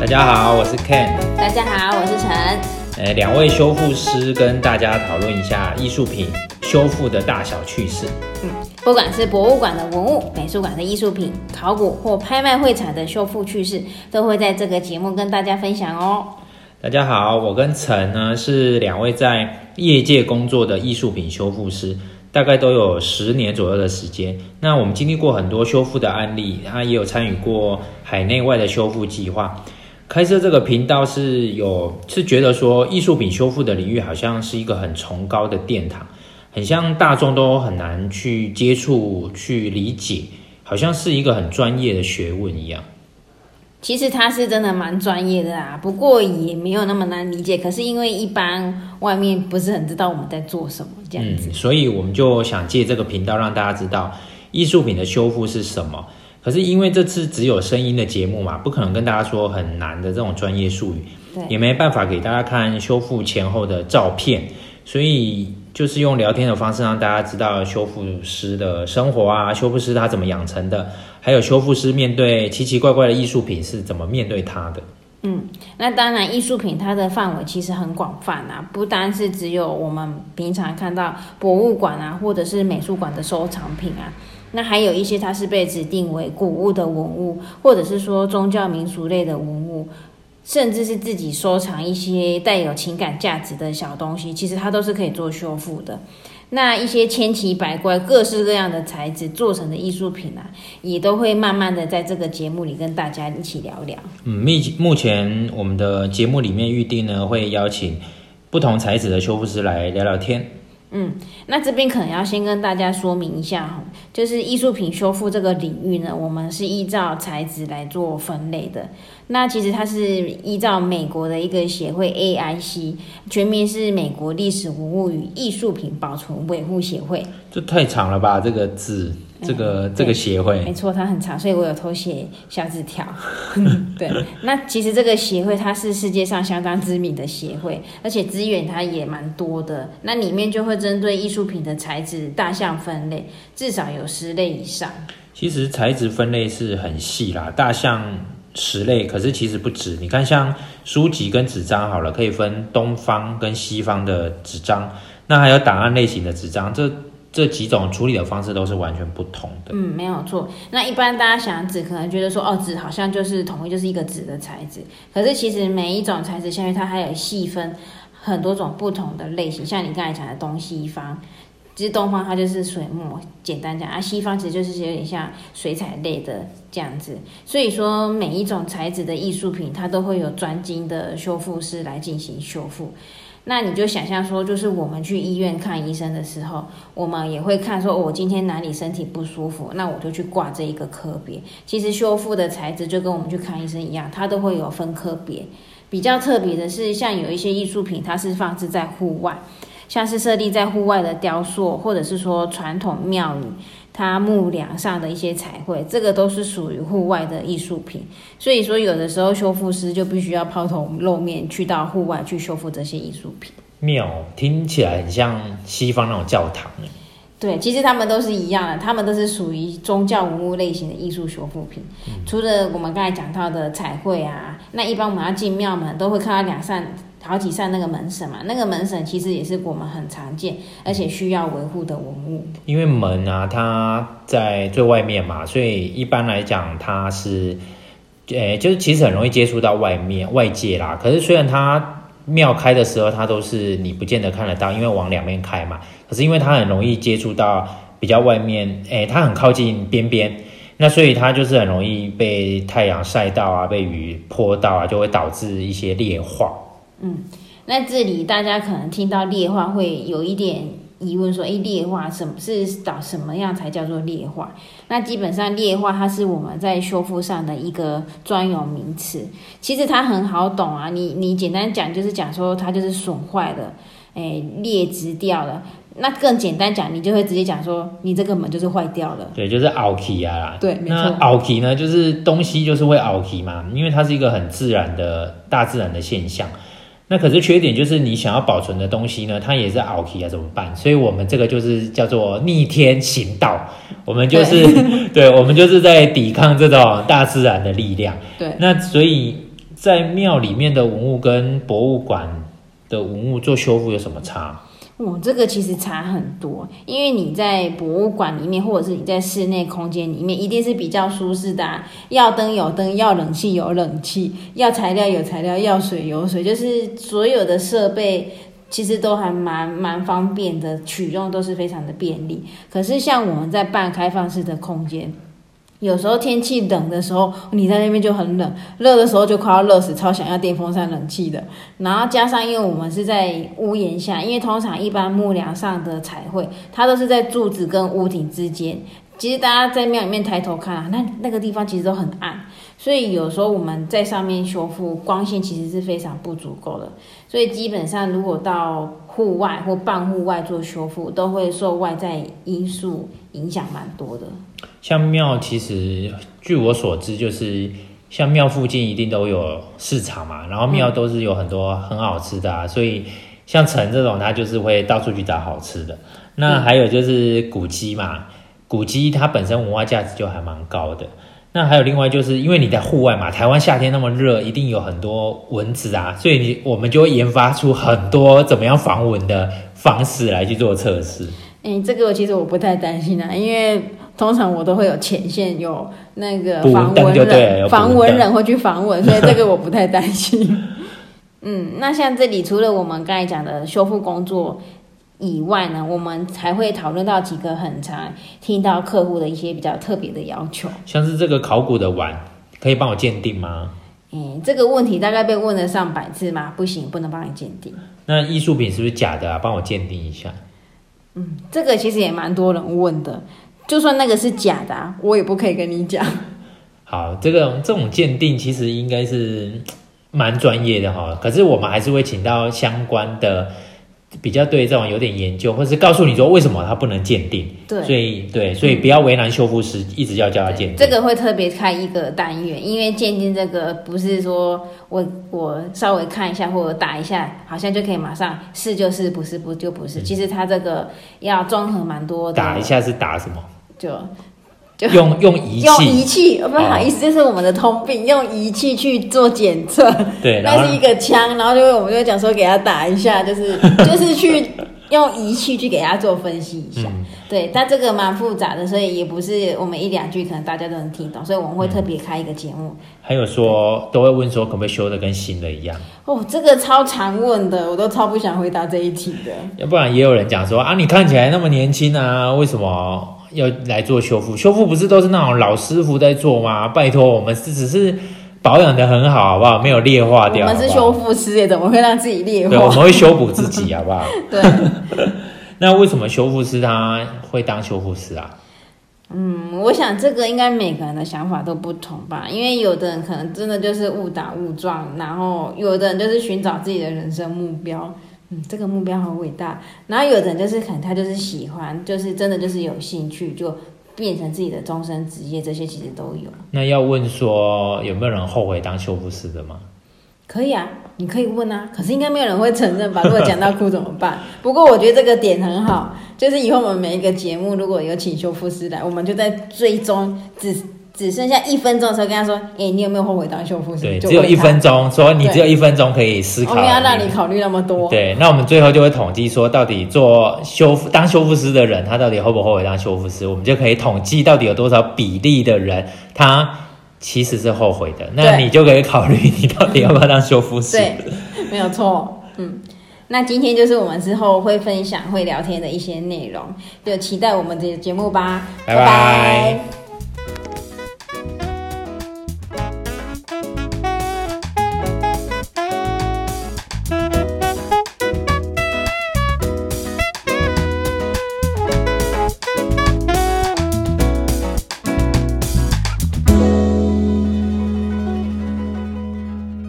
大家好，我是 Ken。大家好，我是陈。呃，两位修复师跟大家讨论一下艺术品修复的大小趣事。嗯，不管是博物馆的文物、美术馆的艺术品、考古或拍卖会场的修复趣事，都会在这个节目跟大家分享哦。大家好，我跟陈呢是两位在业界工作的艺术品修复师，大概都有十年左右的时间。那我们经历过很多修复的案例，他也有参与过海内外的修复计划。开设这个频道是有是觉得说艺术品修复的领域好像是一个很崇高的殿堂，很像大众都很难去接触去理解，好像是一个很专业的学问一样。其实他是真的蛮专业的啊，不过也没有那么难理解。可是因为一般外面不是很知道我们在做什么这样子，所以我们就想借这个频道让大家知道艺术品的修复是什么。可是因为这次只有声音的节目嘛，不可能跟大家说很难的这种专业术语，对，也没办法给大家看修复前后的照片，所以就是用聊天的方式让大家知道修复师的生活啊，修复师他怎么养成的，还有修复师面对奇奇怪怪的艺术品是怎么面对他的。嗯，那当然艺术品它的范围其实很广泛啊，不单是只有我们平常看到博物馆啊，或者是美术馆的收藏品啊。那还有一些，它是被指定为古物的文物，或者是说宗教民俗类的文物，甚至是自己收藏一些带有情感价值的小东西，其实它都是可以做修复的。那一些千奇百怪、各式各样的材质做成的艺术品啊，也都会慢慢的在这个节目里跟大家一起聊聊。嗯，目目前我们的节目里面预定呢，会邀请不同材质的修复师来聊聊天。嗯，那这边可能要先跟大家说明一下，就是艺术品修复这个领域呢，我们是依照材质来做分类的。那其实它是依照美国的一个协会 AIC，全名是美国历史文物与艺术品保存维护协会。这太长了吧，这个字。这个这个协会没错，它很长，所以我有偷写小纸条。对，那其实这个协会它是世界上相当知名的协会，而且资源它也蛮多的。那里面就会针对艺术品的材质大项分类，至少有十类以上。其实材质分类是很细啦，大项十类，可是其实不止。你看，像书籍跟纸张好了，可以分东方跟西方的纸张，那还有档案类型的纸张，这。这几种处理的方式都是完全不同的。嗯，没有错。那一般大家想纸，可能觉得说，哦，纸好像就是统一就是一个纸的材质。可是其实每一种材质下面，它还有细分很多种不同的类型。像你刚才讲的东西方，其实东方它就是水墨，简单讲啊，西方其实就是有点像水彩类的这样子。所以说，每一种材质的艺术品，它都会有专精的修复师来进行修复。那你就想象说，就是我们去医院看医生的时候，我们也会看说，我今天哪里身体不舒服，那我就去挂这一个科别。其实修复的材质就跟我们去看医生一样，它都会有分科别。比较特别的是，像有一些艺术品，它是放置在户外，像是设立在户外的雕塑，或者是说传统庙宇。它木梁上的一些彩绘，这个都是属于户外的艺术品，所以说有的时候修复师就必须要抛头露面去到户外去修复这些艺术品。庙听起来很像西方那种教堂对，其实他们都是一样的，他们都是属于宗教文物类型的艺术修复品。除了我们刚才讲到的彩绘啊，那一般我们要进庙门都会看到两扇、好几扇那个门神嘛。那个门神其实也是我们很常见而且需要维护的文物。因为门啊，它在最外面嘛，所以一般来讲它是，诶，就是其实很容易接触到外面外界啦。可是虽然它。庙开的时候，它都是你不见得看得到，因为往两面开嘛。可是因为它很容易接触到比较外面，哎，它很靠近边边，那所以它就是很容易被太阳晒到啊，被雨泼到啊，就会导致一些裂化。嗯，那这里大家可能听到裂化会有一点。疑问说：“哎，劣化什么是导什么样才叫做劣化？那基本上劣化它是我们在修复上的一个专有名词。其实它很好懂啊，你你简单讲就是讲说它就是损坏了，哎，劣质掉了。那更简单讲，你就会直接讲说你这个门就是坏掉了。对，就是凹起啊。对。那凹起呢，就是东西就是会凹起嘛，因为它是一个很自然的大自然的现象。”那可是缺点就是你想要保存的东西呢，它也是凹起啊，怎么办？所以我们这个就是叫做逆天行道，我们就是，对，我们就是在抵抗这种大自然的力量。对，那所以在庙里面的文物跟博物馆的文物做修复有什么差？哦，这个其实差很多，因为你在博物馆里面，或者是你在室内空间里面，一定是比较舒适的、啊，要灯有灯，要冷气有冷气，要材料有材料，要水有水，就是所有的设备其实都还蛮蛮方便的，取用都是非常的便利。可是像我们在半开放式的空间。有时候天气冷的时候，你在那边就很冷；热的时候就快要热死，超想要电风扇、冷气的。然后加上，因为我们是在屋檐下，因为通常一般木梁上的彩绘，它都是在柱子跟屋顶之间。其实大家在庙里面抬头看啊，那那个地方其实都很暗，所以有时候我们在上面修复，光线其实是非常不足够的。所以基本上，如果到户外或半户外做修复，都会受外在因素影响蛮多的。像庙，其实据我所知，就是像庙附近一定都有市场嘛，然后庙都是有很多很好吃的啊，所以像城这种，它就是会到处去找好吃的。那还有就是古迹嘛，古迹它本身文化价值就还蛮高的。那还有另外就是因为你在户外嘛，台湾夏天那么热，一定有很多蚊子啊，所以你我们就会研发出很多怎么样防蚊的方式来去做测试。哎，这个其实我不太担心啊，因为。通常我都会有前线，有那个防蚊人，防蚊人会去防蚊，所以 这个我不太担心。嗯，那像这里除了我们刚才讲的修复工作以外呢，我们才会讨论到几个很常听到客户的一些比较特别的要求，像是这个考古的碗，可以帮我鉴定吗？嗯，这个问题大概被问了上百次吗？不行，不能帮你鉴定。那艺术品是不是假的啊？帮我鉴定一下。嗯，这个其实也蛮多人问的。就算那个是假的，我也不可以跟你讲。好，这个这种鉴定其实应该是蛮专业的哈，可是我们还是会请到相关的。比较对这种有点研究，或是告诉你说为什么它不能鉴定，对，所以对，所以不要为难修复师，一直要叫他鉴定。这个会特别开一个单元，因为鉴定这个不是说我我稍微看一下或者打一下，好像就可以马上是就是，不是不就不是。其实它这个要综合蛮多的。打一下是打什么？就。用用仪器，用仪器，不好意思，这是我们的通病，用仪器去做检测。对，那是一个枪，然后就我们就讲说给他打一下，就是 就是去用仪器去给他做分析一下。对，但这个蛮复杂的，所以也不是我们一两句可能大家都能听懂，所以我们会特别开一个节目。还有说都会问说可不可以修的跟新的一样？哦，这个超常问的，我都超不想回答这一题的。要不然也有人讲说啊，你看起来那么年轻啊，为什么？要来做修复，修复不是都是那种老师傅在做吗？拜托，我们是只是保养的很好，好不好？没有劣化掉。我们是修复师，怎么会让自己劣化？对，我们会修补自己，好不好？对。那为什么修复师他会当修复师啊？嗯，我想这个应该每个人的想法都不同吧，因为有的人可能真的就是误打误撞，然后有的人就是寻找自己的人生目标。嗯，这个目标很伟大。然后有的人就是可能他就是喜欢，就是真的就是有兴趣，就变成自己的终身职业。这些其实都有。那要问说有没有人后悔当修复师的吗？可以啊，你可以问啊。可是应该没有人会承认吧？如果讲到哭怎么办？不过我觉得这个点很好，就是以后我们每一个节目如果有请修复师来，我们就在追踪只。只剩下一分钟的时候，跟他说：“哎，你有没有后悔当修复师？”对，只有一分钟，说你只有一分钟可以思考。我们要让你考虑那么多。对，那我们最后就会统计说，到底做修复当修复师的人，他到底后不后悔当修复师？我们就可以统计到底有多少比例的人，他其实是后悔的。那你就可以考虑，你到底要不要当修复师？对，没有错。嗯。那今天就是我们之后会分享、会聊天的一些内容，就期待我们的节目吧。拜拜。